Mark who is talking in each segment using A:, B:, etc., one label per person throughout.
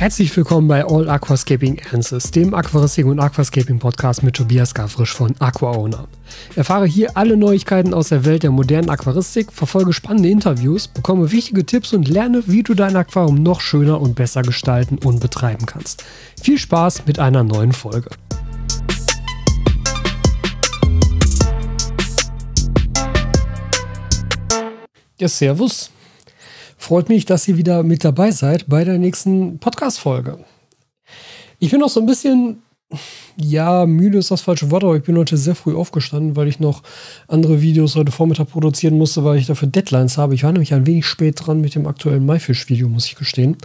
A: Herzlich willkommen bei All Aquascaping Answers, dem Aquaristik und Aquascaping Podcast mit Tobias Gafrisch von AquaOwner. Erfahre hier alle Neuigkeiten aus der Welt der modernen Aquaristik, verfolge spannende Interviews, bekomme wichtige Tipps und lerne, wie du dein Aquarium noch schöner und besser gestalten und betreiben kannst. Viel Spaß mit einer neuen Folge. Ja, Servus. Freut mich, dass ihr wieder mit dabei seid bei der nächsten Podcast-Folge. Ich bin noch so ein bisschen, ja, müde ist das falsche Wort, aber ich bin heute sehr früh aufgestanden, weil ich noch andere Videos heute Vormittag produzieren musste, weil ich dafür Deadlines habe. Ich war nämlich ein wenig spät dran mit dem aktuellen Maifisch-Video, muss ich gestehen.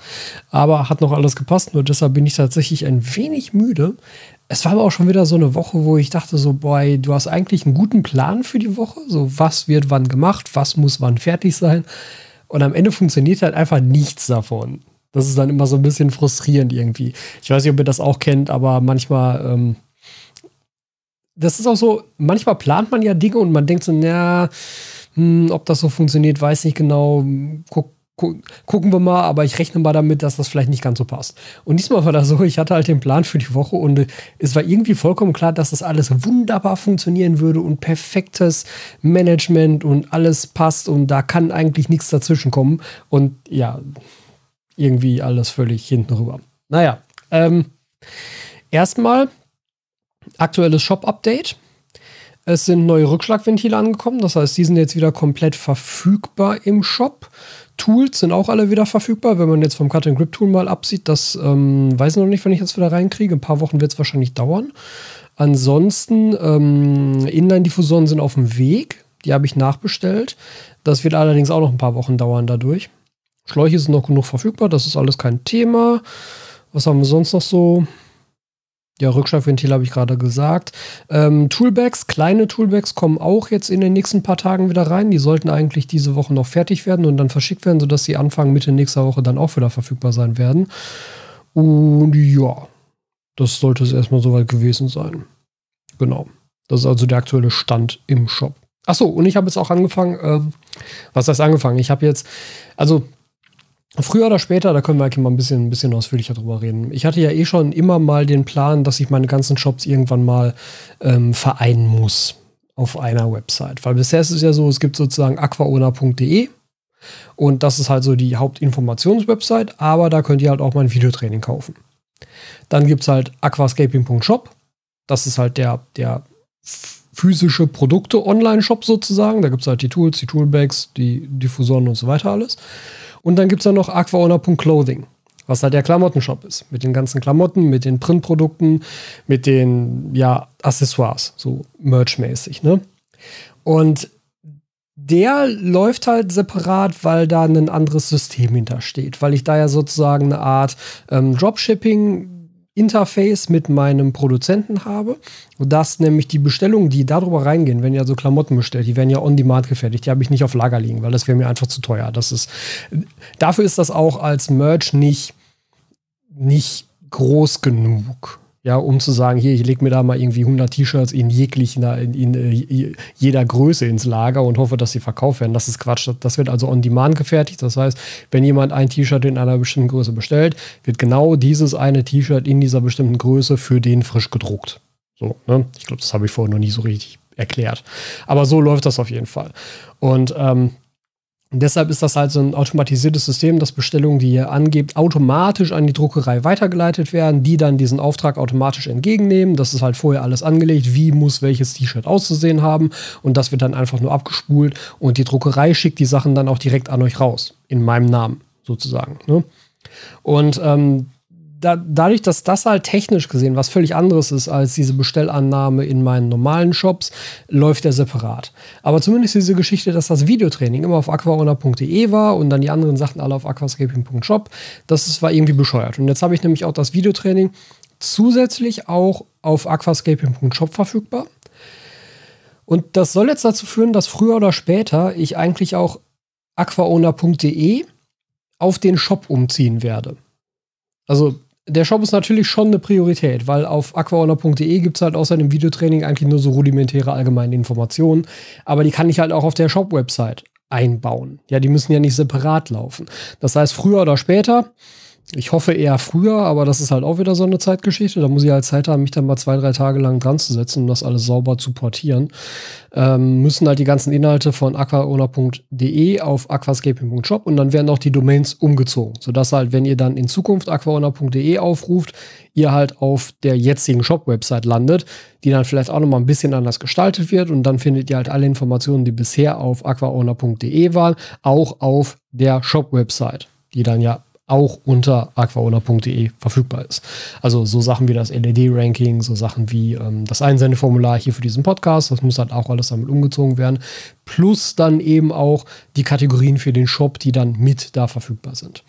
A: Aber hat noch alles gepasst, nur deshalb bin ich tatsächlich ein wenig müde. Es war aber auch schon wieder so eine Woche, wo ich dachte so, boy, du hast eigentlich einen guten Plan für die Woche. So, was wird wann gemacht, was muss wann fertig sein. Und am Ende funktioniert halt einfach nichts davon. Das ist dann immer so ein bisschen frustrierend irgendwie. Ich weiß nicht, ob ihr das auch kennt, aber manchmal, ähm, das ist auch so, manchmal plant man ja Dinge und man denkt so, na, hm, ob das so funktioniert, weiß nicht genau. Guck, gucken wir mal, aber ich rechne mal damit, dass das vielleicht nicht ganz so passt. Und diesmal war das so, ich hatte halt den Plan für die Woche und es war irgendwie vollkommen klar, dass das alles wunderbar funktionieren würde und perfektes Management und alles passt und da kann eigentlich nichts dazwischen kommen. Und ja, irgendwie alles völlig hinten rüber. Naja, ähm, erstmal aktuelles Shop-Update. Es sind neue Rückschlagventile angekommen, das heißt, die sind jetzt wieder komplett verfügbar im Shop. Tools sind auch alle wieder verfügbar. Wenn man jetzt vom Cut and Grip Tool mal absieht, das ähm, weiß ich noch nicht, wenn ich jetzt wieder reinkriege. Ein paar Wochen wird es wahrscheinlich dauern. Ansonsten, ähm, Inline-Diffusoren sind auf dem Weg. Die habe ich nachbestellt. Das wird allerdings auch noch ein paar Wochen dauern dadurch. Schläuche sind noch genug verfügbar. Das ist alles kein Thema. Was haben wir sonst noch so? Ja, Rückschlagventil habe ich gerade gesagt. Ähm, Toolbags, kleine Toolbags kommen auch jetzt in den nächsten paar Tagen wieder rein. Die sollten eigentlich diese Woche noch fertig werden und dann verschickt werden, sodass sie Anfang Mitte nächster Woche dann auch wieder verfügbar sein werden. Und ja, das sollte es erstmal soweit gewesen sein. Genau. Das ist also der aktuelle Stand im Shop. Achso, und ich habe jetzt auch angefangen, ähm, was heißt angefangen? Ich habe jetzt, also Früher oder später, da können wir eigentlich mal ein bisschen, ein bisschen ausführlicher drüber reden. Ich hatte ja eh schon immer mal den Plan, dass ich meine ganzen Shops irgendwann mal ähm, vereinen muss auf einer Website. Weil bisher ist es ja so, es gibt sozusagen aquaona.de und das ist halt so die Hauptinformationswebsite, aber da könnt ihr halt auch mein Videotraining kaufen. Dann gibt es halt aquascaping.shop. Das ist halt der, der physische Produkte-Online-Shop sozusagen. Da gibt es halt die Tools, die Toolbags, die Diffusoren und so weiter alles. Und dann gibt es ja noch aquaowner.clothing, was halt der Klamottenshop ist. Mit den ganzen Klamotten, mit den Printprodukten, mit den ja, Accessoires, so merchmäßig. Ne? Und der läuft halt separat, weil da ein anderes System hintersteht, weil ich da ja sozusagen eine Art ähm, Dropshipping Interface mit meinem Produzenten habe, dass nämlich die Bestellungen, die darüber reingehen, wenn ihr also Klamotten bestellt, die werden ja on demand gefertigt, die habe ich nicht auf Lager liegen, weil das wäre mir einfach zu teuer. Das ist, dafür ist das auch als Merch nicht, nicht groß genug. Ja, um zu sagen, hier, ich lege mir da mal irgendwie 100 T-Shirts in jeglichen, in, in, in, äh, jeder Größe ins Lager und hoffe, dass sie verkauft werden. Das ist Quatsch. Das wird also on demand gefertigt. Das heißt, wenn jemand ein T-Shirt in einer bestimmten Größe bestellt, wird genau dieses eine T-Shirt in dieser bestimmten Größe für den frisch gedruckt. So, ne? Ich glaube, das habe ich vorher noch nie so richtig erklärt. Aber so läuft das auf jeden Fall. Und ähm, und deshalb ist das halt so ein automatisiertes System, dass Bestellungen, die ihr angebt, automatisch an die Druckerei weitergeleitet werden, die dann diesen Auftrag automatisch entgegennehmen. Das ist halt vorher alles angelegt, wie muss welches T-Shirt auszusehen haben. Und das wird dann einfach nur abgespult und die Druckerei schickt die Sachen dann auch direkt an euch raus. In meinem Namen sozusagen. Ne? Und ähm, da, dadurch, dass das halt technisch gesehen was völlig anderes ist als diese Bestellannahme in meinen normalen Shops, läuft er separat. Aber zumindest diese Geschichte, dass das Videotraining immer auf aquaona.de war und dann die anderen Sachen alle auf aquascaping.shop, das war irgendwie bescheuert. Und jetzt habe ich nämlich auch das Videotraining zusätzlich auch auf aquascaping.shop verfügbar. Und das soll jetzt dazu führen, dass früher oder später ich eigentlich auch aquaona.de auf den Shop umziehen werde. Also der Shop ist natürlich schon eine Priorität, weil auf aquaowner.de gibt es halt außer dem Videotraining eigentlich nur so rudimentäre allgemeine Informationen. Aber die kann ich halt auch auf der Shop-Website einbauen. Ja, die müssen ja nicht separat laufen. Das heißt, früher oder später, Ich hoffe eher früher, aber das ist halt auch wieder so eine Zeitgeschichte. Da muss ich halt Zeit haben, mich dann mal zwei, drei Tage lang dran zu setzen, um das alles sauber zu portieren. Ähm, müssen halt die ganzen Inhalte von aquaona.de auf aquascaping.shop und dann werden auch die Domains umgezogen, sodass halt, wenn ihr dann in Zukunft aquaona.de aufruft, ihr halt auf der jetzigen Shop-Website landet, die dann vielleicht auch nochmal ein bisschen anders gestaltet wird und dann findet ihr halt alle Informationen, die bisher auf aquaona.de waren, auch auf der Shop-Website, die dann ja auch unter aquaona.de verfügbar ist. Also so Sachen wie das LED-Ranking, so Sachen wie ähm, das Einsendeformular hier für diesen Podcast, das muss halt auch alles damit umgezogen werden. Plus dann eben auch die Kategorien für den Shop, die dann mit da verfügbar sind.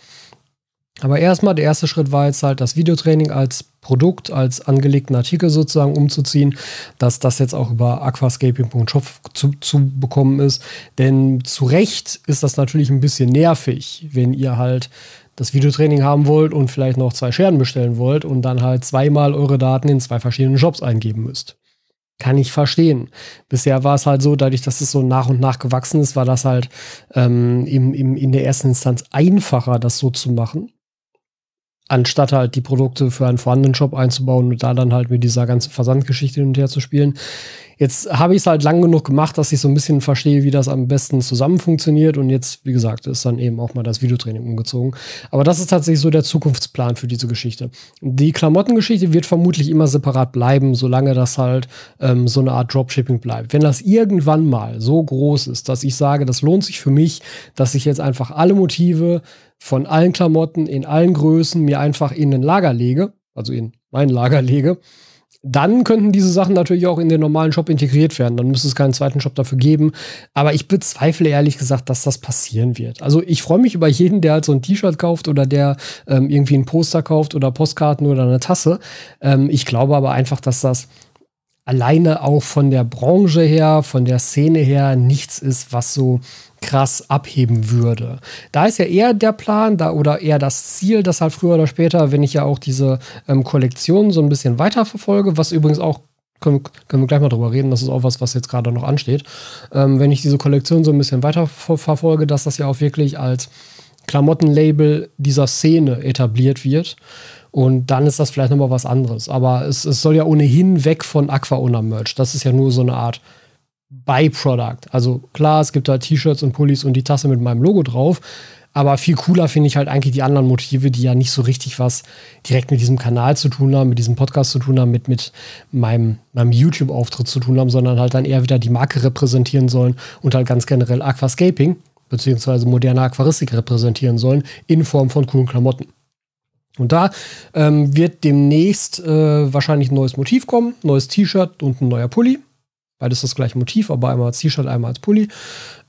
A: Aber erstmal, der erste Schritt war jetzt halt das Videotraining als Produkt, als angelegten Artikel sozusagen umzuziehen, dass das jetzt auch über aquascaping.shop zu, zu bekommen ist. Denn zu Recht ist das natürlich ein bisschen nervig, wenn ihr halt das Videotraining haben wollt und vielleicht noch zwei Scherben bestellen wollt und dann halt zweimal eure Daten in zwei verschiedenen Shops eingeben müsst. Kann ich verstehen. Bisher war es halt so, dadurch, dass es so nach und nach gewachsen ist, war das halt ähm, im, im, in der ersten Instanz einfacher, das so zu machen anstatt halt die Produkte für einen vorhandenen Shop einzubauen und da dann halt mit dieser ganzen Versandgeschichte hin und her zu spielen. Jetzt habe ich es halt lang genug gemacht, dass ich so ein bisschen verstehe, wie das am besten zusammen funktioniert. Und jetzt, wie gesagt, ist dann eben auch mal das Videotraining umgezogen. Aber das ist tatsächlich so der Zukunftsplan für diese Geschichte. Die Klamottengeschichte wird vermutlich immer separat bleiben, solange das halt ähm, so eine Art Dropshipping bleibt. Wenn das irgendwann mal so groß ist, dass ich sage, das lohnt sich für mich, dass ich jetzt einfach alle Motive von allen Klamotten in allen Größen mir einfach in ein Lager lege, also in mein Lager lege, dann könnten diese Sachen natürlich auch in den normalen Shop integriert werden. Dann müsste es keinen zweiten Shop dafür geben. Aber ich bezweifle ehrlich gesagt, dass das passieren wird. Also ich freue mich über jeden, der halt so ein T-Shirt kauft oder der ähm, irgendwie ein Poster kauft oder Postkarten oder eine Tasse. Ähm, ich glaube aber einfach, dass das alleine auch von der Branche her, von der Szene her nichts ist, was so krass abheben würde. Da ist ja eher der Plan da oder eher das Ziel, dass halt früher oder später, wenn ich ja auch diese ähm, Kollektion so ein bisschen weiterverfolge, was übrigens auch können, können wir gleich mal drüber reden, das ist auch was, was jetzt gerade noch ansteht. Ähm, wenn ich diese Kollektion so ein bisschen weiter verfolge, dass das ja auch wirklich als Klamottenlabel dieser Szene etabliert wird. Und dann ist das vielleicht nochmal was anderes. Aber es, es soll ja ohnehin weg von Aquaona Merch. Das ist ja nur so eine Art Byproduct. Also klar, es gibt halt T-Shirts und Pullis und die Tasse mit meinem Logo drauf. Aber viel cooler finde ich halt eigentlich die anderen Motive, die ja nicht so richtig was direkt mit diesem Kanal zu tun haben, mit diesem Podcast zu tun haben, mit, mit meinem, meinem YouTube-Auftritt zu tun haben, sondern halt dann eher wieder die Marke repräsentieren sollen und halt ganz generell Aquascaping beziehungsweise moderne Aquaristik repräsentieren sollen in Form von coolen Klamotten. Und da ähm, wird demnächst äh, wahrscheinlich ein neues Motiv kommen, neues T-Shirt und ein neuer Pulli. Beides das gleiche Motiv, aber einmal als T-Shirt, einmal als Pulli.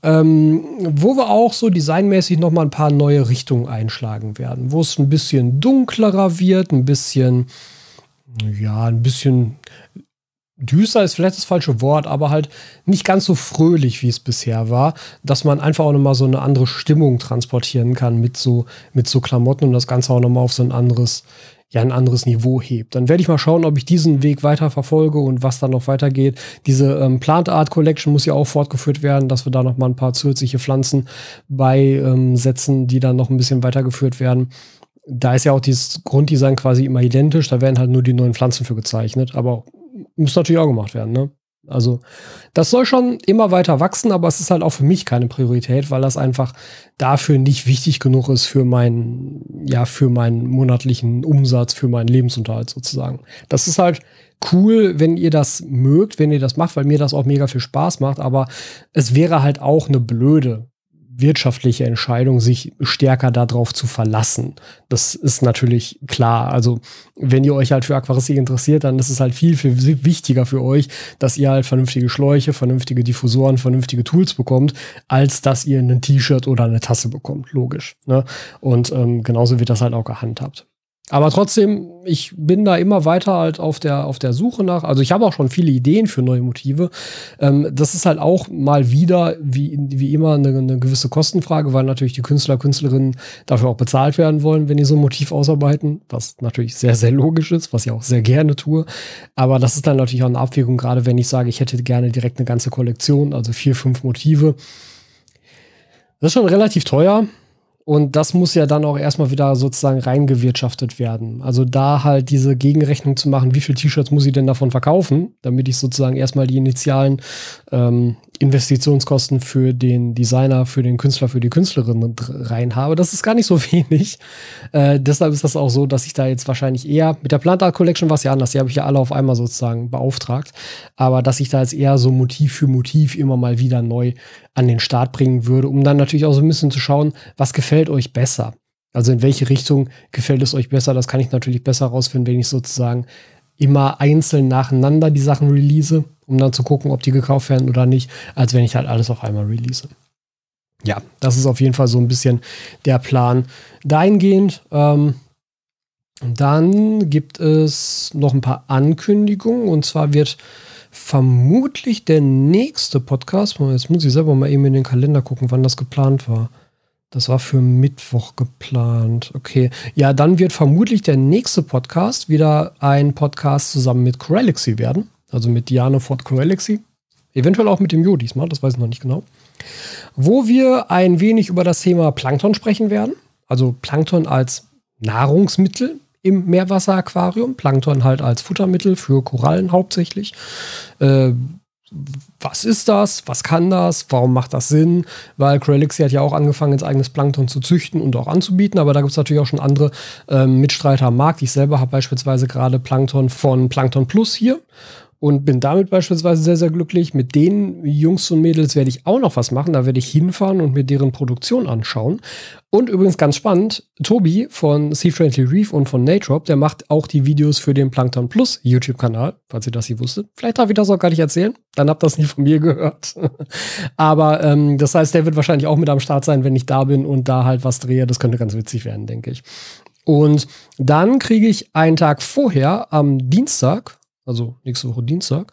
A: Ähm, wo wir auch so designmäßig nochmal ein paar neue Richtungen einschlagen werden. Wo es ein bisschen dunklerer wird, ein bisschen, ja, ein bisschen düster ist vielleicht das falsche Wort, aber halt nicht ganz so fröhlich, wie es bisher war, dass man einfach auch nochmal so eine andere Stimmung transportieren kann mit so, mit so Klamotten und das Ganze auch nochmal auf so ein anderes, ja, ein anderes Niveau hebt. Dann werde ich mal schauen, ob ich diesen Weg weiter verfolge und was dann noch weitergeht. Diese ähm, Plant Art Collection muss ja auch fortgeführt werden, dass wir da nochmal ein paar zusätzliche Pflanzen beisetzen, ähm, die dann noch ein bisschen weitergeführt werden da ist ja auch dieses Grunddesign quasi immer identisch, da werden halt nur die neuen Pflanzen für gezeichnet, aber muss natürlich auch gemacht werden, ne? Also, das soll schon immer weiter wachsen, aber es ist halt auch für mich keine Priorität, weil das einfach dafür nicht wichtig genug ist für meinen, ja, für meinen monatlichen Umsatz, für meinen Lebensunterhalt sozusagen. Das ist halt cool, wenn ihr das mögt, wenn ihr das macht, weil mir das auch mega viel Spaß macht, aber es wäre halt auch eine blöde wirtschaftliche Entscheidung, sich stärker darauf zu verlassen. Das ist natürlich klar. Also, wenn ihr euch halt für Aquaristik interessiert, dann ist es halt viel, viel wichtiger für euch, dass ihr halt vernünftige Schläuche, vernünftige Diffusoren, vernünftige Tools bekommt, als dass ihr ein T-Shirt oder eine Tasse bekommt. Logisch. Ne? Und ähm, genauso wird das halt auch gehandhabt. Aber trotzdem, ich bin da immer weiter halt auf der, auf der Suche nach. Also ich habe auch schon viele Ideen für neue Motive. Ähm, das ist halt auch mal wieder, wie, wie immer, eine, eine gewisse Kostenfrage, weil natürlich die Künstler, Künstlerinnen dafür auch bezahlt werden wollen, wenn die so ein Motiv ausarbeiten, was natürlich sehr, sehr logisch ist, was ich auch sehr gerne tue. Aber das ist dann natürlich auch eine Abwägung, gerade wenn ich sage, ich hätte gerne direkt eine ganze Kollektion, also vier, fünf Motive. Das ist schon relativ teuer. Und das muss ja dann auch erstmal wieder sozusagen reingewirtschaftet werden. Also da halt diese Gegenrechnung zu machen, wie viele T-Shirts muss ich denn davon verkaufen, damit ich sozusagen erstmal die initialen ähm, Investitionskosten für den Designer, für den Künstler, für die Künstlerin rein habe. Das ist gar nicht so wenig. Äh, deshalb ist das auch so, dass ich da jetzt wahrscheinlich eher mit der Plant Art Collection war es ja anders. Die habe ich ja alle auf einmal sozusagen beauftragt. Aber dass ich da jetzt eher so Motiv für Motiv immer mal wieder neu an den Start bringen würde, um dann natürlich auch so ein bisschen zu schauen, was gefällt euch besser. Also in welche Richtung gefällt es euch besser, das kann ich natürlich besser rausfinden, wenn ich sozusagen immer einzeln nacheinander die Sachen release, um dann zu gucken, ob die gekauft werden oder nicht, als wenn ich halt alles auf einmal release. Ja, das ist auf jeden Fall so ein bisschen der Plan dahingehend. Ähm, dann gibt es noch ein paar Ankündigungen und zwar wird vermutlich der nächste Podcast. Jetzt muss ich selber mal eben in den Kalender gucken, wann das geplant war. Das war für Mittwoch geplant. Okay. Ja, dann wird vermutlich der nächste Podcast wieder ein Podcast zusammen mit Corelixy werden. Also mit Diane Ford Corelixy. Eventuell auch mit dem Jo diesmal, das weiß ich noch nicht genau. Wo wir ein wenig über das Thema Plankton sprechen werden. Also Plankton als Nahrungsmittel im Meerwasseraquarium. Plankton halt als Futtermittel für Korallen hauptsächlich. Äh, was ist das? Was kann das? Warum macht das Sinn? Weil Corelixy hat ja auch angefangen, ins eigenes Plankton zu züchten und auch anzubieten, aber da gibt es natürlich auch schon andere äh, Mitstreiter am Markt. Ich selber habe beispielsweise gerade Plankton von Plankton Plus hier und bin damit beispielsweise sehr, sehr glücklich. Mit den Jungs und Mädels werde ich auch noch was machen. Da werde ich hinfahren und mir deren Produktion anschauen. Und übrigens ganz spannend, Tobi von Sea Friendly Reef und von Natrop, der macht auch die Videos für den Plankton Plus YouTube-Kanal, falls ihr das hier wusstet. Vielleicht darf ich das auch gar nicht erzählen, dann habt ihr das nie von mir gehört. Aber ähm, das heißt, der wird wahrscheinlich auch mit am Start sein, wenn ich da bin und da halt was drehe. Das könnte ganz witzig werden, denke ich. Und dann kriege ich einen Tag vorher, am Dienstag, also nächste Woche Dienstag,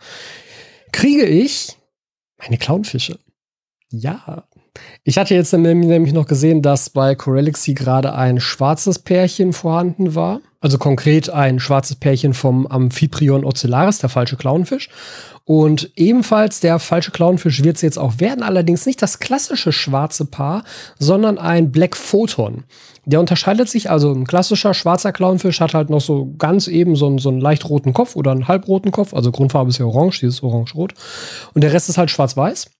A: kriege ich meine Clownfische. Ja. Ich hatte jetzt nämlich noch gesehen, dass bei Corelixy gerade ein schwarzes Pärchen vorhanden war. Also konkret ein schwarzes Pärchen vom Amphiprion ocellaris, der falsche Clownfisch. Und ebenfalls der falsche Clownfisch wird es jetzt auch werden, allerdings nicht das klassische schwarze Paar, sondern ein Black Photon. Der unterscheidet sich, also ein klassischer schwarzer Clownfisch hat halt noch so ganz eben so einen, so einen leicht roten Kopf oder einen halbroten Kopf, also Grundfarbe ist ja orange, dieses orange-rot. Und der Rest ist halt schwarz-weiß.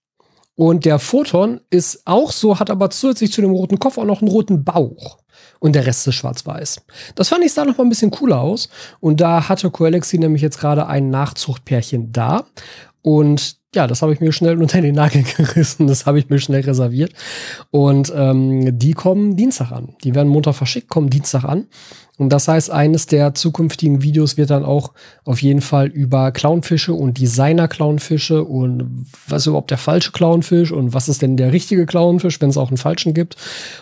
A: Und der Photon ist auch so, hat aber zusätzlich zu dem roten Kopf auch noch einen roten Bauch und der Rest ist schwarz-weiß. Das fand ich sah noch mal ein bisschen cooler aus. Und da hatte Coalexi nämlich jetzt gerade ein Nachzuchtpärchen da. Und ja, das habe ich mir schnell unter den Nagel gerissen. Das habe ich mir schnell reserviert. Und ähm, die kommen Dienstag an. Die werden Montag verschickt, kommen Dienstag an. Und das heißt, eines der zukünftigen Videos wird dann auch auf jeden Fall über Clownfische und Designer-Clownfische und was ist überhaupt der falsche Clownfisch und was ist denn der richtige Clownfisch, wenn es auch einen falschen gibt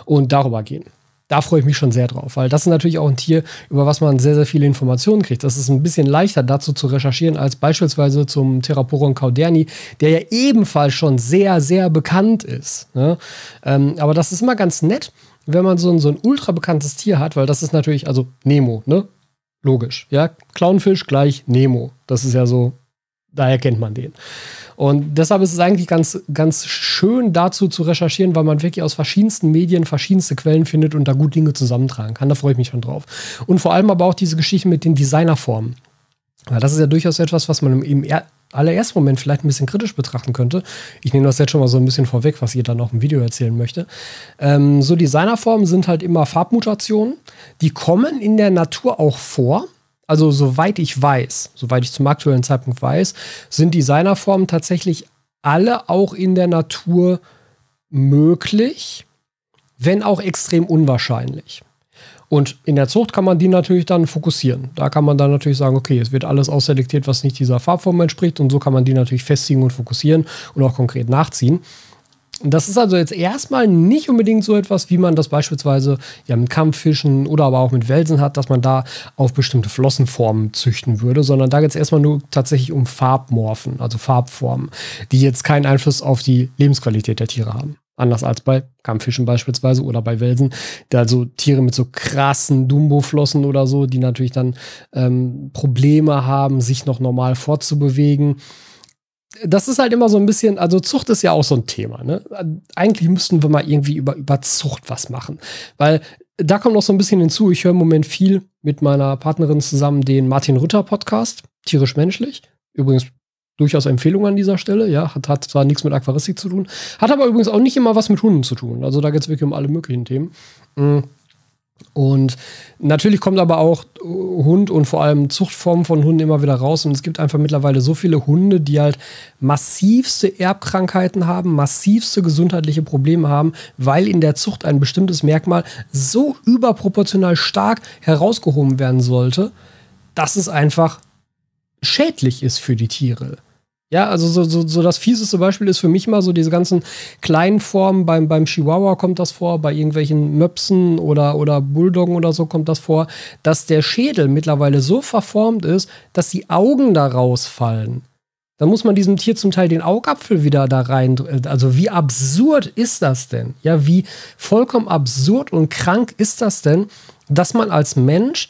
A: und darüber gehen da freue ich mich schon sehr drauf, weil das ist natürlich auch ein Tier, über was man sehr, sehr viele Informationen kriegt. Das ist ein bisschen leichter dazu zu recherchieren als beispielsweise zum Theraporon cauderni, der ja ebenfalls schon sehr, sehr bekannt ist. Ne? Ähm, aber das ist immer ganz nett, wenn man so ein, so ein ultra bekanntes Tier hat, weil das ist natürlich, also Nemo, ne? Logisch, ja. Clownfisch gleich Nemo. Das ist ja so, daher kennt man den. Und deshalb ist es eigentlich ganz, ganz schön dazu zu recherchieren, weil man wirklich aus verschiedensten Medien verschiedenste Quellen findet und da gut Dinge zusammentragen kann. Da freue ich mich schon drauf. Und vor allem aber auch diese Geschichte mit den Designerformen. Weil das ist ja durchaus etwas, was man im allerersten Moment vielleicht ein bisschen kritisch betrachten könnte. Ich nehme das jetzt schon mal so ein bisschen vorweg, was ihr dann auch im Video erzählen möchte. Ähm, so Designerformen sind halt immer Farbmutationen. Die kommen in der Natur auch vor. Also soweit ich weiß, soweit ich zum aktuellen Zeitpunkt weiß, sind Designerformen tatsächlich alle auch in der Natur möglich, wenn auch extrem unwahrscheinlich. Und in der Zucht kann man die natürlich dann fokussieren. Da kann man dann natürlich sagen, okay, es wird alles ausselektiert, was nicht dieser Farbform entspricht. Und so kann man die natürlich festigen und fokussieren und auch konkret nachziehen. Das ist also jetzt erstmal nicht unbedingt so etwas, wie man das beispielsweise ja mit Kampffischen oder aber auch mit Welsen hat, dass man da auf bestimmte Flossenformen züchten würde, sondern da geht es erstmal nur tatsächlich um Farbmorphen, also Farbformen, die jetzt keinen Einfluss auf die Lebensqualität der Tiere haben. Anders als bei Kampffischen beispielsweise oder bei Welsen. Also Tiere mit so krassen Dumbo-Flossen oder so, die natürlich dann ähm, Probleme haben, sich noch normal fortzubewegen das ist halt immer so ein bisschen, also Zucht ist ja auch so ein Thema. Ne? Eigentlich müssten wir mal irgendwie über, über Zucht was machen. Weil da kommt noch so ein bisschen hinzu, ich höre im Moment viel mit meiner Partnerin zusammen den Martin Rutter Podcast, tierisch menschlich. Übrigens durchaus Empfehlung an dieser Stelle, ja, hat, hat zwar nichts mit Aquaristik zu tun, hat aber übrigens auch nicht immer was mit Hunden zu tun. Also da geht es wirklich um alle möglichen Themen. Mhm. Und natürlich kommt aber auch Hund und vor allem Zuchtformen von Hunden immer wieder raus. Und es gibt einfach mittlerweile so viele Hunde, die halt massivste Erbkrankheiten haben, massivste gesundheitliche Probleme haben, weil in der Zucht ein bestimmtes Merkmal so überproportional stark herausgehoben werden sollte, dass es einfach schädlich ist für die Tiere. Ja, also so, so, so das fieseste Beispiel ist für mich mal so diese ganzen kleinen Formen. Beim, beim Chihuahua kommt das vor, bei irgendwelchen Möpsen oder, oder Bulldoggen oder so kommt das vor, dass der Schädel mittlerweile so verformt ist, dass die Augen da rausfallen. Dann muss man diesem Tier zum Teil den Augapfel wieder da rein. Also wie absurd ist das denn? Ja, wie vollkommen absurd und krank ist das denn, dass man als Mensch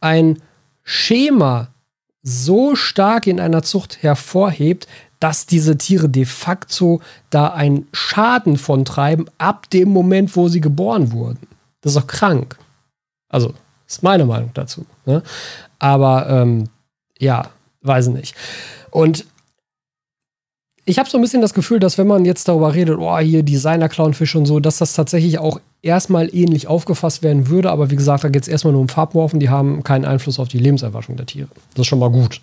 A: ein Schema so stark in einer Zucht hervorhebt, dass diese Tiere de facto da einen Schaden von treiben ab dem Moment, wo sie geboren wurden. Das ist doch krank. Also, ist meine Meinung dazu. Ne? Aber ähm, ja, weiß nicht. Und ich habe so ein bisschen das Gefühl, dass wenn man jetzt darüber redet, oh, hier Designer-Clownfisch und so, dass das tatsächlich auch erstmal ähnlich aufgefasst werden würde. Aber wie gesagt, da geht es erstmal nur um Farbmorphen, die haben keinen Einfluss auf die Lebenserwartung der Tiere. Das ist schon mal gut.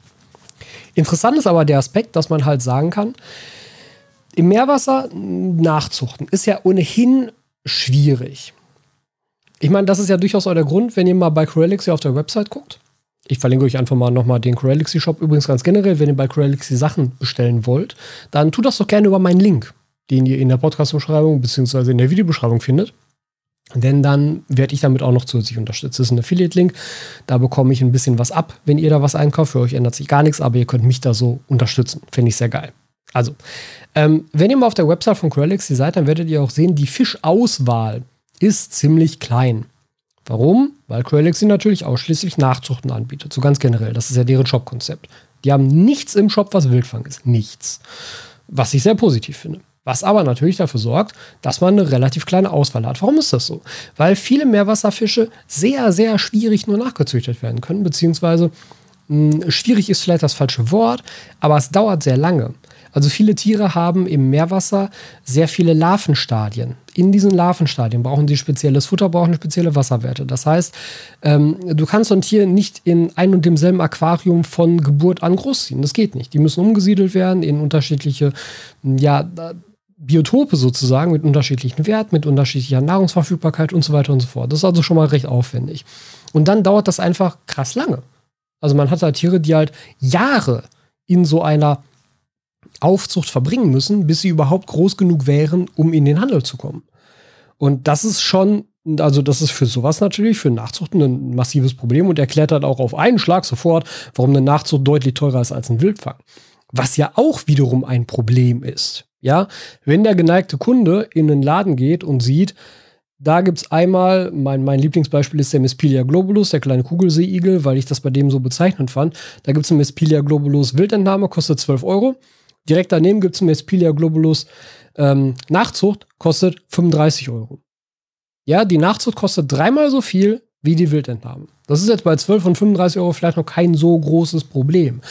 A: Interessant ist aber der Aspekt, dass man halt sagen kann, im Meerwasser nachzuchten ist ja ohnehin schwierig. Ich meine, das ist ja durchaus auch der Grund, wenn ihr mal bei Corelix auf der Website guckt ich verlinke euch einfach mal nochmal den Corelixy Shop. Übrigens ganz generell, wenn ihr bei Corelixy Sachen bestellen wollt, dann tut das doch gerne über meinen Link, den ihr in der Podcast-Beschreibung bzw. in der Videobeschreibung findet. Denn dann werde ich damit auch noch zusätzlich unterstützt. Das ist ein Affiliate-Link. Da bekomme ich ein bisschen was ab, wenn ihr da was einkauft. Für euch ändert sich gar nichts, aber ihr könnt mich da so unterstützen. Finde ich sehr geil. Also, ähm, wenn ihr mal auf der Website von Corelixy seid, dann werdet ihr auch sehen, die Fischauswahl ist ziemlich klein. Warum? Weil Qualexi natürlich ausschließlich Nachzuchten anbietet. So ganz generell. Das ist ja deren Shop-Konzept. Die haben nichts im Shop, was Wildfang ist. Nichts. Was ich sehr positiv finde. Was aber natürlich dafür sorgt, dass man eine relativ kleine Auswahl hat. Warum ist das so? Weil viele Meerwasserfische sehr, sehr schwierig nur nachgezüchtet werden können, beziehungsweise mh, hm, schwierig ist vielleicht das falsche Wort, aber es dauert sehr lange. Also viele Tiere haben im Meerwasser sehr viele Larvenstadien. In diesen Larvenstadien brauchen sie spezielles Futter, brauchen spezielle Wasserwerte. Das heißt, ähm, du kannst so ein Tier nicht in ein und demselben Aquarium von Geburt an großziehen. Das geht nicht. Die müssen umgesiedelt werden in unterschiedliche, ja, Biotope sozusagen mit unterschiedlichen Werten, mit unterschiedlicher Nahrungsverfügbarkeit und so weiter und so fort. Das ist also schon mal recht aufwendig. Und dann dauert das einfach krass lange. Also man hat da Tiere, die halt Jahre in so einer Aufzucht verbringen müssen, bis sie überhaupt groß genug wären, um in den Handel zu kommen. Und das ist schon, also das ist für sowas natürlich, für Nachzuchten ein massives Problem und erklärt halt auch auf einen Schlag sofort, warum eine Nachzucht deutlich teurer ist als ein Wildfang. Was ja auch wiederum ein Problem ist. Ja, wenn der geneigte Kunde in den Laden geht und sieht, da gibt es einmal, mein, mein Lieblingsbeispiel ist der Mespilia globulus, der kleine Kugelseeigel, weil ich das bei dem so bezeichnend fand. Da gibt es einen Mespilia globulus Wildentnahme, kostet 12 Euro. Direkt daneben gibt es einen Mespilia globulus ähm, Nachzucht, kostet 35 Euro. Ja, die Nachzucht kostet dreimal so viel wie die Wildentnahmen. Das ist jetzt bei 12 und 35 Euro vielleicht noch kein so großes Problem.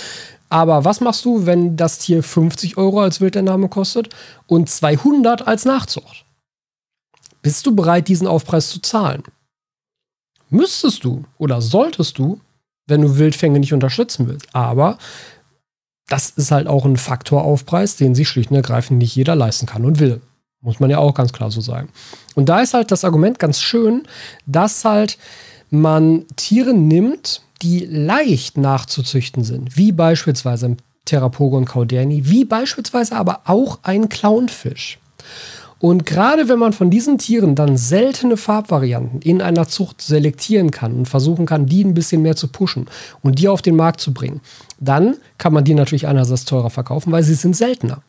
A: Aber was machst du, wenn das Tier 50 Euro als Wildentnahme kostet und 200 als Nachzucht? Bist du bereit, diesen Aufpreis zu zahlen? Müsstest du oder solltest du, wenn du Wildfänge nicht unterstützen willst. Aber das ist halt auch ein Faktoraufpreis, den sich schlicht und ergreifend nicht jeder leisten kann und will. Muss man ja auch ganz klar so sagen. Und da ist halt das Argument ganz schön, dass halt man Tiere nimmt, die leicht nachzuzüchten sind, wie beispielsweise ein Therapogon cauderni, wie beispielsweise aber auch ein Clownfisch. Und gerade wenn man von diesen Tieren dann seltene Farbvarianten in einer Zucht selektieren kann und versuchen kann, die ein bisschen mehr zu pushen und die auf den Markt zu bringen, dann kann man die natürlich einerseits teurer verkaufen, weil sie sind seltener.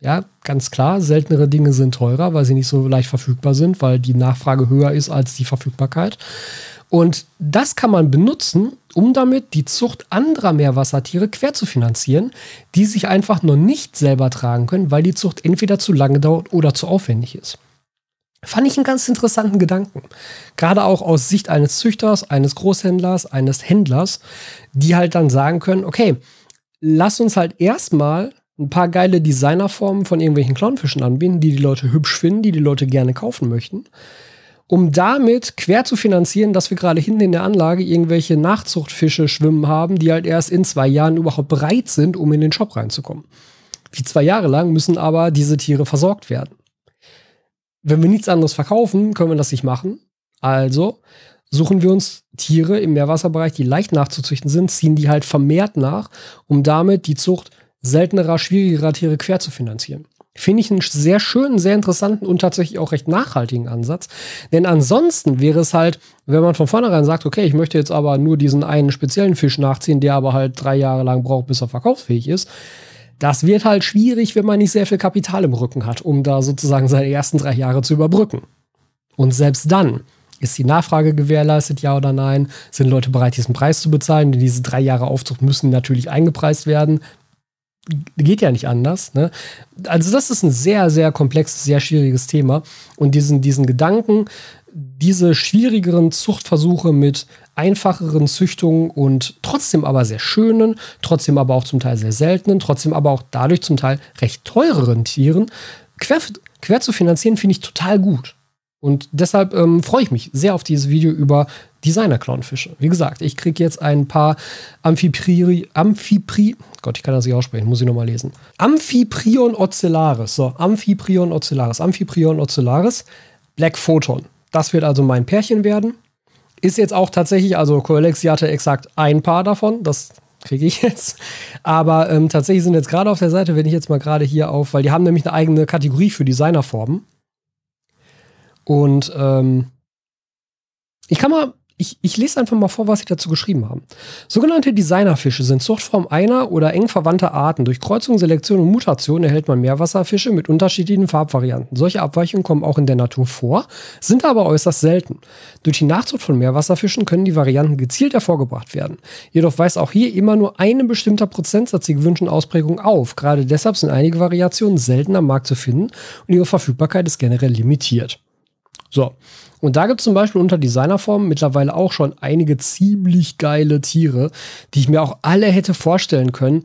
A: Ja, ganz klar, seltenere Dinge sind teurer, weil sie nicht so leicht verfügbar sind, weil die Nachfrage höher ist als die Verfügbarkeit. Und das kann man benutzen, um damit die Zucht anderer Meerwassertiere quer zu finanzieren, die sich einfach noch nicht selber tragen können, weil die Zucht entweder zu lange dauert oder zu aufwendig ist. Fand ich einen ganz interessanten Gedanken. Gerade auch aus Sicht eines Züchters, eines Großhändlers, eines Händlers, die halt dann sagen können, okay, lass uns halt erstmal ein paar geile Designerformen von irgendwelchen Clownfischen anbieten, die die Leute hübsch finden, die die Leute gerne kaufen möchten, um damit quer zu finanzieren, dass wir gerade hinten in der Anlage irgendwelche Nachzuchtfische schwimmen haben, die halt erst in zwei Jahren überhaupt bereit sind, um in den Shop reinzukommen. Wie zwei Jahre lang müssen aber diese Tiere versorgt werden. Wenn wir nichts anderes verkaufen, können wir das nicht machen. Also suchen wir uns Tiere im Meerwasserbereich, die leicht nachzuzüchten sind, ziehen die halt vermehrt nach, um damit die Zucht seltenerer, schwierigerer Tiere quer zu finanzieren. Finde ich einen sehr schönen, sehr interessanten und tatsächlich auch recht nachhaltigen Ansatz. Denn ansonsten wäre es halt, wenn man von vornherein sagt, okay, ich möchte jetzt aber nur diesen einen speziellen Fisch nachziehen, der aber halt drei Jahre lang braucht, bis er verkaufsfähig ist. Das wird halt schwierig, wenn man nicht sehr viel Kapital im Rücken hat, um da sozusagen seine ersten drei Jahre zu überbrücken. Und selbst dann ist die Nachfrage gewährleistet, ja oder nein? Sind Leute bereit, diesen Preis zu bezahlen? Denn diese drei Jahre Aufzucht müssen natürlich eingepreist werden geht ja nicht anders. Ne? Also das ist ein sehr, sehr komplexes, sehr schwieriges Thema. Und diesen, diesen Gedanken, diese schwierigeren Zuchtversuche mit einfacheren Züchtungen und trotzdem aber sehr schönen, trotzdem aber auch zum Teil sehr seltenen, trotzdem aber auch dadurch zum Teil recht teureren Tieren quer, quer zu finanzieren, finde ich total gut. Und deshalb ähm, freue ich mich sehr auf dieses Video über Designer-Clownfische. Wie gesagt, ich kriege jetzt ein paar Amphipri, Amphipri, Gott, ich kann das nicht aussprechen, muss ich nochmal lesen. Amphiprion ocellaris, so, Amphiprion ocellaris, Amphiprion ocellaris, Black Photon. Das wird also mein Pärchen werden. Ist jetzt auch tatsächlich, also Coalexi hatte exakt ein Paar davon, das kriege ich jetzt. Aber ähm, tatsächlich sind jetzt gerade auf der Seite, wenn ich jetzt mal gerade hier auf, weil die haben nämlich eine eigene Kategorie für Designerformen. Und ähm, ich kann mal ich, ich lese einfach mal vor, was sie dazu geschrieben haben. Sogenannte Designerfische sind Zuchtform einer oder eng verwandter Arten. Durch Kreuzung, Selektion und Mutation erhält man Meerwasserfische mit unterschiedlichen Farbvarianten. Solche Abweichungen kommen auch in der Natur vor, sind aber äußerst selten. Durch die Nachzucht von Meerwasserfischen können die Varianten gezielt hervorgebracht werden. Jedoch weist auch hier immer nur ein bestimmter Prozentsatz die gewünschten Ausprägungen auf. Gerade deshalb sind einige Variationen selten am Markt zu finden und ihre Verfügbarkeit ist generell limitiert. So, und da gibt es zum Beispiel unter Designerformen mittlerweile auch schon einige ziemlich geile Tiere, die ich mir auch alle hätte vorstellen können.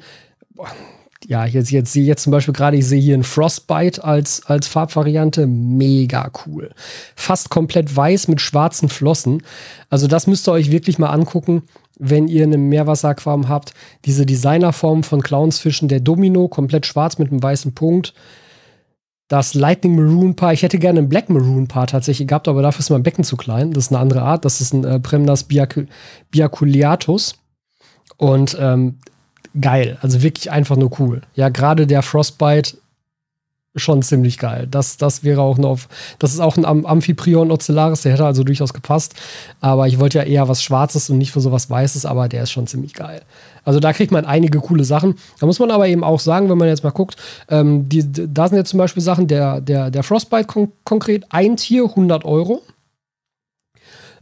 A: Ja, jetzt, jetzt sehe jetzt zum Beispiel gerade, ich sehe hier einen Frostbite als, als Farbvariante. Mega cool. Fast komplett weiß mit schwarzen Flossen. Also, das müsst ihr euch wirklich mal angucken, wenn ihr eine Meerwasseraquarium habt. Diese Designerform von Clownsfischen, der Domino, komplett schwarz mit einem weißen Punkt das Lightning Maroon Paar. Ich hätte gerne ein Black Maroon Paar tatsächlich gehabt, aber dafür ist mein Becken zu klein. Das ist eine andere Art. Das ist ein äh, Premnas Biac Biaculiatus. Und ähm, geil. Also wirklich einfach nur cool. Ja, gerade der Frostbite schon ziemlich geil. Das, das wäre auch noch, das ist auch ein Amphiprion Ocellaris, der hätte also durchaus gepasst. Aber ich wollte ja eher was Schwarzes und nicht für sowas Weißes, aber der ist schon ziemlich geil. Also da kriegt man einige coole Sachen. Da muss man aber eben auch sagen, wenn man jetzt mal guckt, ähm, die, da sind jetzt zum Beispiel Sachen, der, der, der Frostbite kon konkret, ein Tier 100 Euro.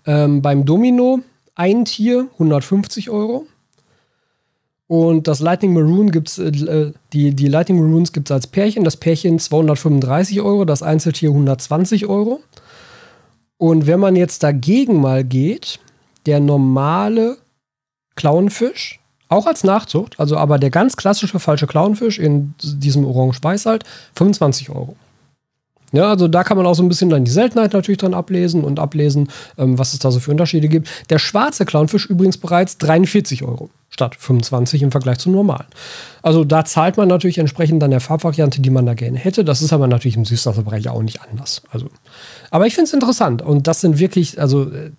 A: Ähm, beim Domino ein Tier 150 Euro. Und das Lightning Maroon gibt's, äh, die, die Lightning Maroons gibt es als Pärchen. Das Pärchen 235 Euro, das Einzeltier 120 Euro. Und wenn man jetzt dagegen mal geht, der normale Clownfisch, auch als Nachzucht, also aber der ganz klassische falsche Clownfisch in diesem Orange-Weiß halt, 25 Euro. Ja, also da kann man auch so ein bisschen dann die Seltenheit natürlich dran ablesen und ablesen, ähm, was es da so für Unterschiede gibt. Der schwarze Clownfisch übrigens bereits 43 Euro statt 25 im Vergleich zum normalen. Also da zahlt man natürlich entsprechend dann der Farbvariante, die man da gerne hätte. Das ist aber natürlich im Süßwasserbereich auch nicht anders. Also, aber ich finde es interessant und das sind wirklich, also äh,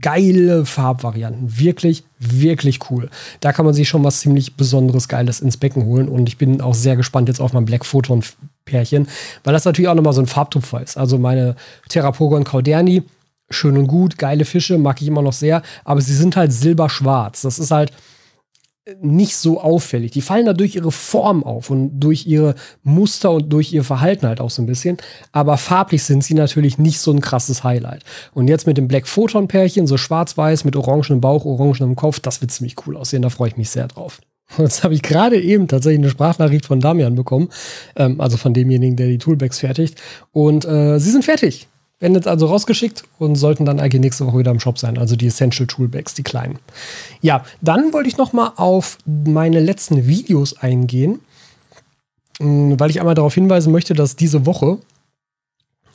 A: geile Farbvarianten. Wirklich, wirklich cool. Da kann man sich schon was ziemlich Besonderes, Geiles ins Becken holen. Und ich bin auch sehr gespannt jetzt auf mein Black Photon Pärchen, weil das natürlich auch nochmal so ein Farbtupfer ist. Also meine Terrapogon Cauderni, schön und gut, geile Fische, mag ich immer noch sehr, aber sie sind halt silberschwarz. Das ist halt, nicht so auffällig. Die fallen da durch ihre Form auf und durch ihre Muster und durch ihr Verhalten halt auch so ein bisschen. Aber farblich sind sie natürlich nicht so ein krasses Highlight. Und jetzt mit dem Black Photon Pärchen, so schwarz-weiß mit orangenem Bauch, orangenem Kopf, das wird ziemlich cool aussehen. Da freue ich mich sehr drauf. Jetzt habe ich gerade eben tatsächlich eine Sprachnachricht von Damian bekommen, ähm, also von demjenigen, der die Toolbags fertigt. Und äh, sie sind fertig. Werden jetzt also rausgeschickt und sollten dann eigentlich nächste Woche wieder im Shop sein. Also die Essential Toolbags, die kleinen. Ja, dann wollte ich noch mal auf meine letzten Videos eingehen, mm, weil ich einmal darauf hinweisen möchte, dass diese Woche,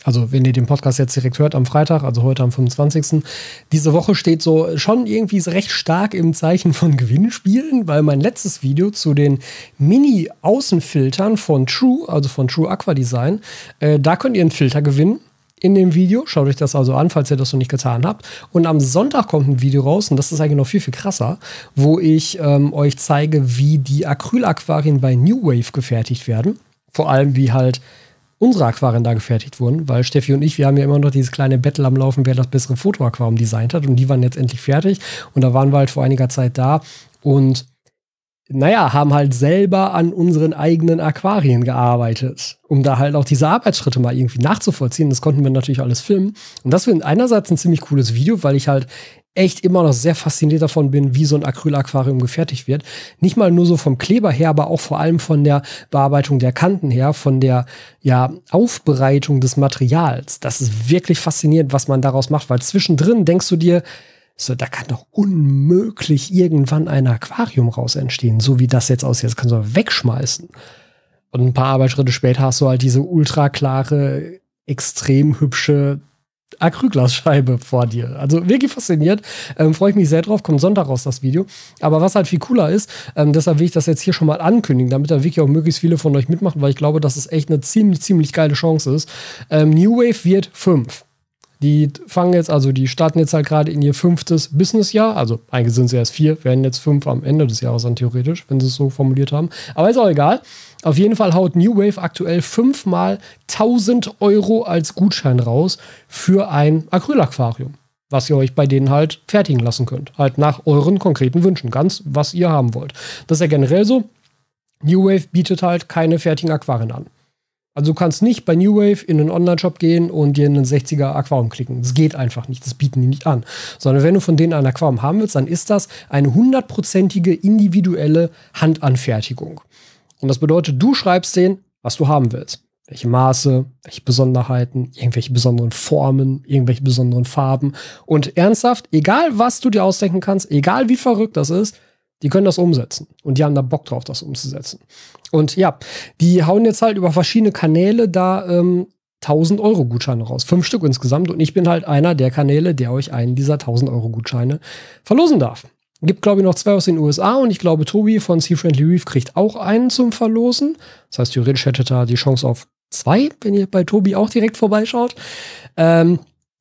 A: also wenn ihr den Podcast jetzt direkt hört am Freitag, also heute am 25. Diese Woche steht so schon irgendwie recht stark im Zeichen von Gewinnspielen, weil mein letztes Video zu den Mini-Außenfiltern von True, also von True Aqua Design, äh, da könnt ihr einen Filter gewinnen in dem Video. Schaut euch das also an, falls ihr das noch nicht getan habt. Und am Sonntag kommt ein Video raus, und das ist eigentlich noch viel, viel krasser, wo ich ähm, euch zeige, wie die Acrylaquarien bei New Wave gefertigt werden. Vor allem, wie halt unsere Aquarien da gefertigt wurden, weil Steffi und ich, wir haben ja immer noch dieses kleine Battle am Laufen, wer das bessere Fotoaquarium designt hat. Und die waren jetzt endlich fertig. Und da waren wir halt vor einiger Zeit da. Und naja, haben halt selber an unseren eigenen Aquarien gearbeitet, um da halt auch diese Arbeitsschritte mal irgendwie nachzuvollziehen. Das konnten wir natürlich alles filmen. Und das wird einerseits ein ziemlich cooles Video, weil ich halt echt immer noch sehr fasziniert davon bin, wie so ein Acrylaquarium gefertigt wird. Nicht mal nur so vom Kleber her, aber auch vor allem von der Bearbeitung der Kanten her, von der ja, Aufbereitung des Materials. Das ist wirklich faszinierend, was man daraus macht, weil zwischendrin denkst du dir, so, da kann doch unmöglich irgendwann ein Aquarium raus entstehen, so wie das jetzt aussieht. Das kannst du wegschmeißen. Und ein paar Arbeitsschritte später hast du halt diese ultra klare, extrem hübsche Acrylglasscheibe vor dir. Also wirklich fasziniert. Ähm, Freue ich mich sehr drauf. Kommt Sonntag raus, das Video. Aber was halt viel cooler ist, ähm, deshalb will ich das jetzt hier schon mal ankündigen, damit da wirklich auch möglichst viele von euch mitmachen, weil ich glaube, dass es echt eine ziemlich, ziemlich geile Chance ist. Ähm, New Wave wird 5. Die fangen jetzt, also die starten jetzt halt gerade in ihr fünftes Businessjahr. Also eigentlich sind sie erst vier, werden jetzt fünf am Ende des Jahres dann theoretisch, wenn sie es so formuliert haben. Aber ist auch egal. Auf jeden Fall haut New Wave aktuell fünfmal 1000 Euro als Gutschein raus für ein Acrylaquarium. Was ihr euch bei denen halt fertigen lassen könnt. Halt nach euren konkreten Wünschen. Ganz, was ihr haben wollt. Das ist ja generell so. New Wave bietet halt keine fertigen Aquarien an. Also du kannst nicht bei New Wave in einen Online-Shop gehen und dir einen 60er Aquarium klicken. Das geht einfach nicht. Das bieten die nicht an. Sondern wenn du von denen ein Aquarium haben willst, dann ist das eine hundertprozentige individuelle Handanfertigung. Und das bedeutet, du schreibst denen, was du haben willst. Welche Maße, welche Besonderheiten, irgendwelche besonderen Formen, irgendwelche besonderen Farben. Und ernsthaft, egal was du dir ausdenken kannst, egal wie verrückt das ist, die können das umsetzen. Und die haben da Bock drauf, das umzusetzen. Und ja, die hauen jetzt halt über verschiedene Kanäle da ähm, 1000 Euro Gutscheine raus. Fünf Stück insgesamt. Und ich bin halt einer der Kanäle, der euch einen dieser 1000 Euro Gutscheine verlosen darf. Gibt, glaube ich, noch zwei aus den USA und ich glaube, Tobi von Sea Friendly Reef kriegt auch einen zum Verlosen. Das heißt, theoretisch hättet ihr die Chance auf zwei, wenn ihr bei Tobi auch direkt vorbeischaut. Ähm,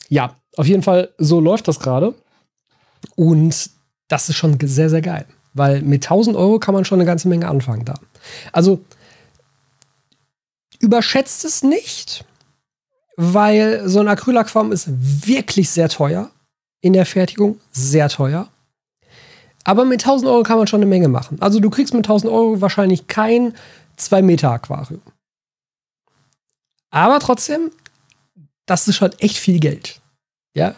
A: ja, auf jeden Fall, so läuft das gerade. Und das ist schon sehr, sehr geil. Weil mit 1000 Euro kann man schon eine ganze Menge anfangen da. Also überschätzt es nicht, weil so ein Acrylaquarium ist wirklich sehr teuer in der Fertigung, sehr teuer. Aber mit 1000 Euro kann man schon eine Menge machen. Also du kriegst mit 1000 Euro wahrscheinlich kein 2 Meter Aquarium. Aber trotzdem, das ist schon echt viel Geld. Ja,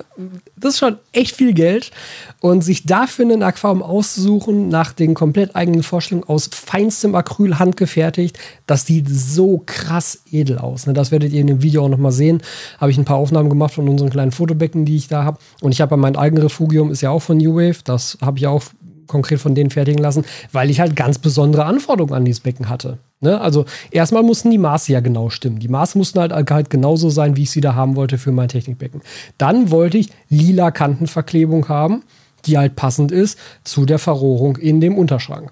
A: das ist schon echt viel Geld. Und sich dafür einen Aquarium auszusuchen, nach den komplett eigenen Vorstellungen aus feinstem Acryl handgefertigt, das sieht so krass edel aus. Ne? Das werdet ihr in dem Video auch nochmal sehen. Habe ich ein paar Aufnahmen gemacht von unseren kleinen Fotobecken, die ich da habe. Und ich habe mein eigenes Refugium, ist ja auch von New Wave. Das habe ich auch konkret von denen fertigen lassen, weil ich halt ganz besondere Anforderungen an dieses Becken hatte. Ne? Also erstmal mussten die Maße ja genau stimmen. Die Maße mussten halt, halt genauso sein, wie ich sie da haben wollte für mein Technikbecken. Dann wollte ich lila Kantenverklebung haben, die halt passend ist zu der Verrohrung in dem Unterschrank.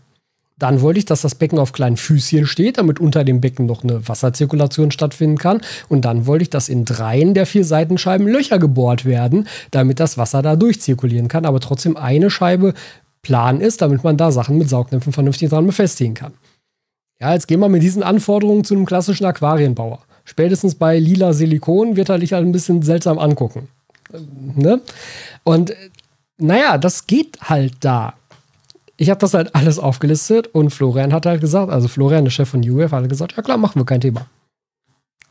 A: Dann wollte ich, dass das Becken auf kleinen Füßchen steht, damit unter dem Becken noch eine Wasserzirkulation stattfinden kann. Und dann wollte ich, dass in dreien der vier Seitenscheiben Löcher gebohrt werden, damit das Wasser da durchzirkulieren kann, aber trotzdem eine Scheibe plan ist, damit man da Sachen mit Saugnäpfen vernünftig dran befestigen kann. Ja, jetzt gehen wir mit diesen Anforderungen zu einem klassischen Aquarienbauer. Spätestens bei lila Silikon wird er dich halt ein bisschen seltsam angucken. Ne? Und naja, das geht halt da. ich habe das halt alles aufgelistet und Florian hat halt gesagt, also Florian, der Chef von UF, hat gesagt, ja klar, machen wir kein Thema.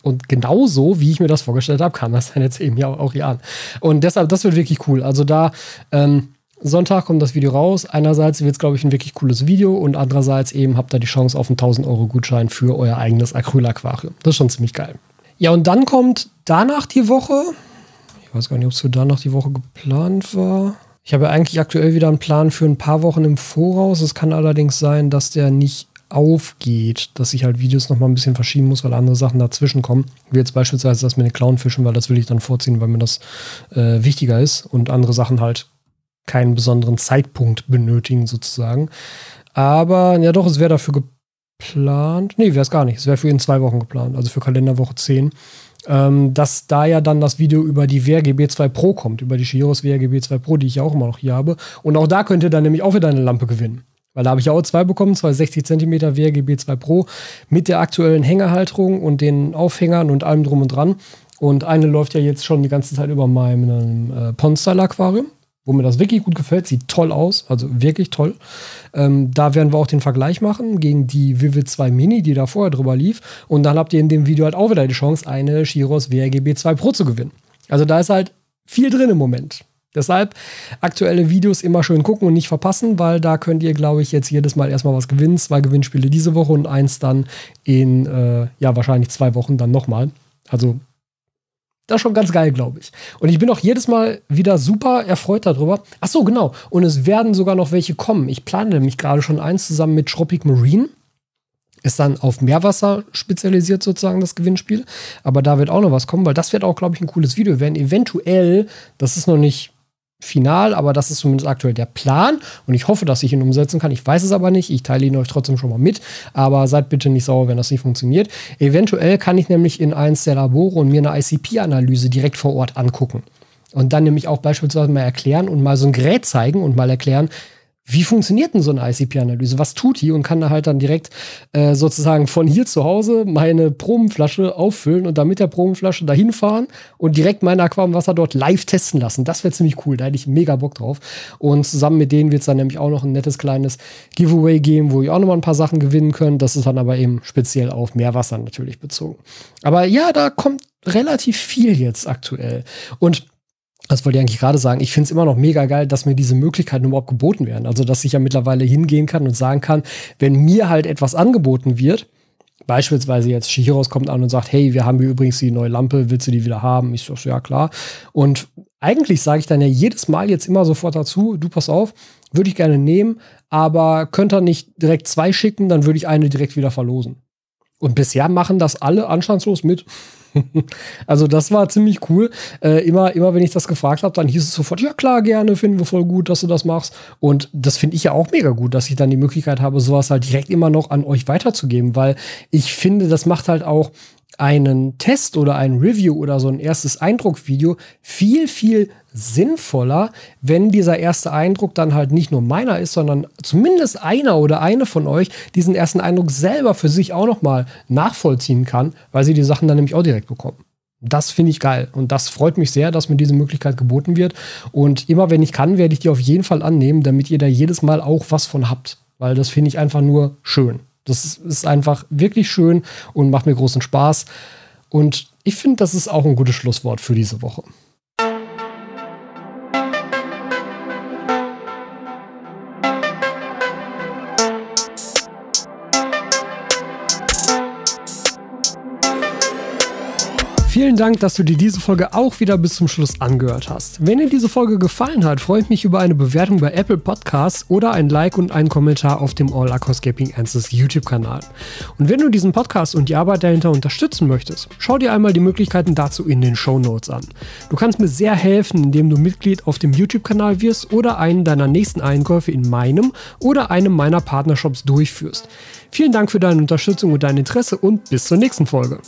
A: Und genauso, wie ich mir das vorgestellt habe, kam das dann jetzt eben ja auch hier an. Und deshalb, das wird wirklich cool. Also da, ähm, Sonntag kommt das Video raus. Einerseits wird es, glaube ich, ein wirklich cooles Video und andererseits eben habt ihr die Chance auf einen 1000 Euro Gutschein für euer eigenes Acrylaquarium. Das ist schon ziemlich geil. Ja, und dann kommt danach die Woche. Ich weiß gar nicht, ob es für danach die Woche geplant war. Ich habe eigentlich aktuell wieder einen Plan für ein paar Wochen im Voraus. Es kann allerdings sein, dass der nicht aufgeht, dass ich halt Videos noch mal ein bisschen verschieben muss, weil andere Sachen dazwischen kommen. Wie jetzt beispielsweise das mit den Clownfischen, weil das will ich dann vorziehen, weil mir das äh, wichtiger ist und andere Sachen halt keinen besonderen Zeitpunkt benötigen sozusagen. Aber ja doch, es wäre dafür geplant. Nee, wäre es gar nicht. Es wäre für in zwei Wochen geplant, also für Kalenderwoche 10 ähm, dass da ja dann das Video über die WRGB 2 Pro kommt, über die Shiros WRGB 2 Pro, die ich ja auch immer noch hier habe. Und auch da könnt ihr dann nämlich auch wieder eine Lampe gewinnen. Weil da habe ich ja auch zwei bekommen, zwei 60 cm WRGB 2 Pro mit der aktuellen Hängerhalterung und den Aufhängern und allem drum und dran. Und eine läuft ja jetzt schon die ganze Zeit über meinem äh, Pond-Style-Aquarium wo mir das wirklich gut gefällt. Sieht toll aus, also wirklich toll. Ähm, da werden wir auch den Vergleich machen gegen die Vivid 2 Mini, die da vorher drüber lief. Und dann habt ihr in dem Video halt auch wieder die Chance, eine Shiros WRGB 2 Pro zu gewinnen. Also da ist halt viel drin im Moment. Deshalb aktuelle Videos immer schön gucken und nicht verpassen, weil da könnt ihr, glaube ich, jetzt jedes Mal erstmal was gewinnen. Zwei Gewinnspiele diese Woche und eins dann in, äh, ja, wahrscheinlich zwei Wochen dann nochmal. Also das ist schon ganz geil, glaube ich. Und ich bin auch jedes Mal wieder super erfreut darüber. Ach so, genau. Und es werden sogar noch welche kommen. Ich plane nämlich gerade schon eins zusammen mit Tropic Marine. Ist dann auf Meerwasser spezialisiert sozusagen das Gewinnspiel. Aber da wird auch noch was kommen, weil das wird auch, glaube ich, ein cooles Video werden. Eventuell, das ist noch nicht final, aber das ist zumindest aktuell der Plan und ich hoffe, dass ich ihn umsetzen kann. Ich weiß es aber nicht. Ich teile ihn euch trotzdem schon mal mit, aber seid bitte nicht sauer, wenn das nicht funktioniert. Eventuell kann ich nämlich in eins der Labore und mir eine ICP-Analyse direkt vor Ort angucken und dann nämlich auch beispielsweise mal erklären und mal so ein Gerät zeigen und mal erklären, wie funktioniert denn so eine ICP-Analyse? Was tut die? Und kann da halt dann direkt äh, sozusagen von hier zu Hause meine Probenflasche auffüllen und dann mit der Probenflasche dahin fahren und direkt mein Aquariumwasser dort live testen lassen. Das wäre ziemlich cool. Da hätte ich mega Bock drauf. Und zusammen mit denen wird es dann nämlich auch noch ein nettes kleines Giveaway geben, wo ihr auch noch mal ein paar Sachen gewinnen könnt. Das ist dann aber eben speziell auf Meerwasser natürlich bezogen. Aber ja, da kommt relativ viel jetzt aktuell. Und das wollte ich eigentlich gerade sagen. Ich finde es immer noch mega geil, dass mir diese Möglichkeiten überhaupt geboten werden. Also, dass ich ja mittlerweile hingehen kann und sagen kann, wenn mir halt etwas angeboten wird, beispielsweise jetzt Shihiros kommt an und sagt, hey, wir haben hier übrigens die neue Lampe, willst du die wieder haben? Ich so, ja klar. Und eigentlich sage ich dann ja jedes Mal jetzt immer sofort dazu, du pass auf, würde ich gerne nehmen, aber könnte er nicht direkt zwei schicken, dann würde ich eine direkt wieder verlosen. Und bisher machen das alle anstandslos mit. also das war ziemlich cool. Äh, immer, immer wenn ich das gefragt habe, dann hieß es sofort, ja klar, gerne, finden wir voll gut, dass du das machst. Und das finde ich ja auch mega gut, dass ich dann die Möglichkeit habe, sowas halt direkt immer noch an euch weiterzugeben, weil ich finde, das macht halt auch einen Test oder ein Review oder so ein erstes Eindruckvideo viel, viel sinnvoller, wenn dieser erste Eindruck dann halt nicht nur meiner ist, sondern zumindest einer oder eine von euch diesen ersten Eindruck selber für sich auch nochmal nachvollziehen kann, weil sie die Sachen dann nämlich auch direkt bekommen. Das finde ich geil und das freut mich sehr, dass mir diese Möglichkeit geboten wird. Und immer wenn ich kann, werde ich die auf jeden Fall annehmen, damit ihr da jedes Mal auch was von habt, weil das finde ich einfach nur schön. Das ist einfach wirklich schön und macht mir großen Spaß. Und ich finde, das ist auch ein gutes Schlusswort für diese Woche. Vielen Dank, dass du dir diese Folge auch wieder bis zum Schluss angehört hast. Wenn dir diese Folge gefallen hat, freue ich mich über eine Bewertung bei Apple Podcasts oder ein Like und einen Kommentar auf dem All Aquascaping Answers YouTube-Kanal. Und wenn du diesen Podcast und die Arbeit dahinter unterstützen möchtest, schau dir einmal die Möglichkeiten dazu in den Show Notes an. Du kannst mir sehr helfen, indem du Mitglied auf dem YouTube-Kanal wirst oder einen deiner nächsten Einkäufe in meinem oder einem meiner Partnershops durchführst. Vielen Dank für deine Unterstützung und dein Interesse und bis zur nächsten Folge.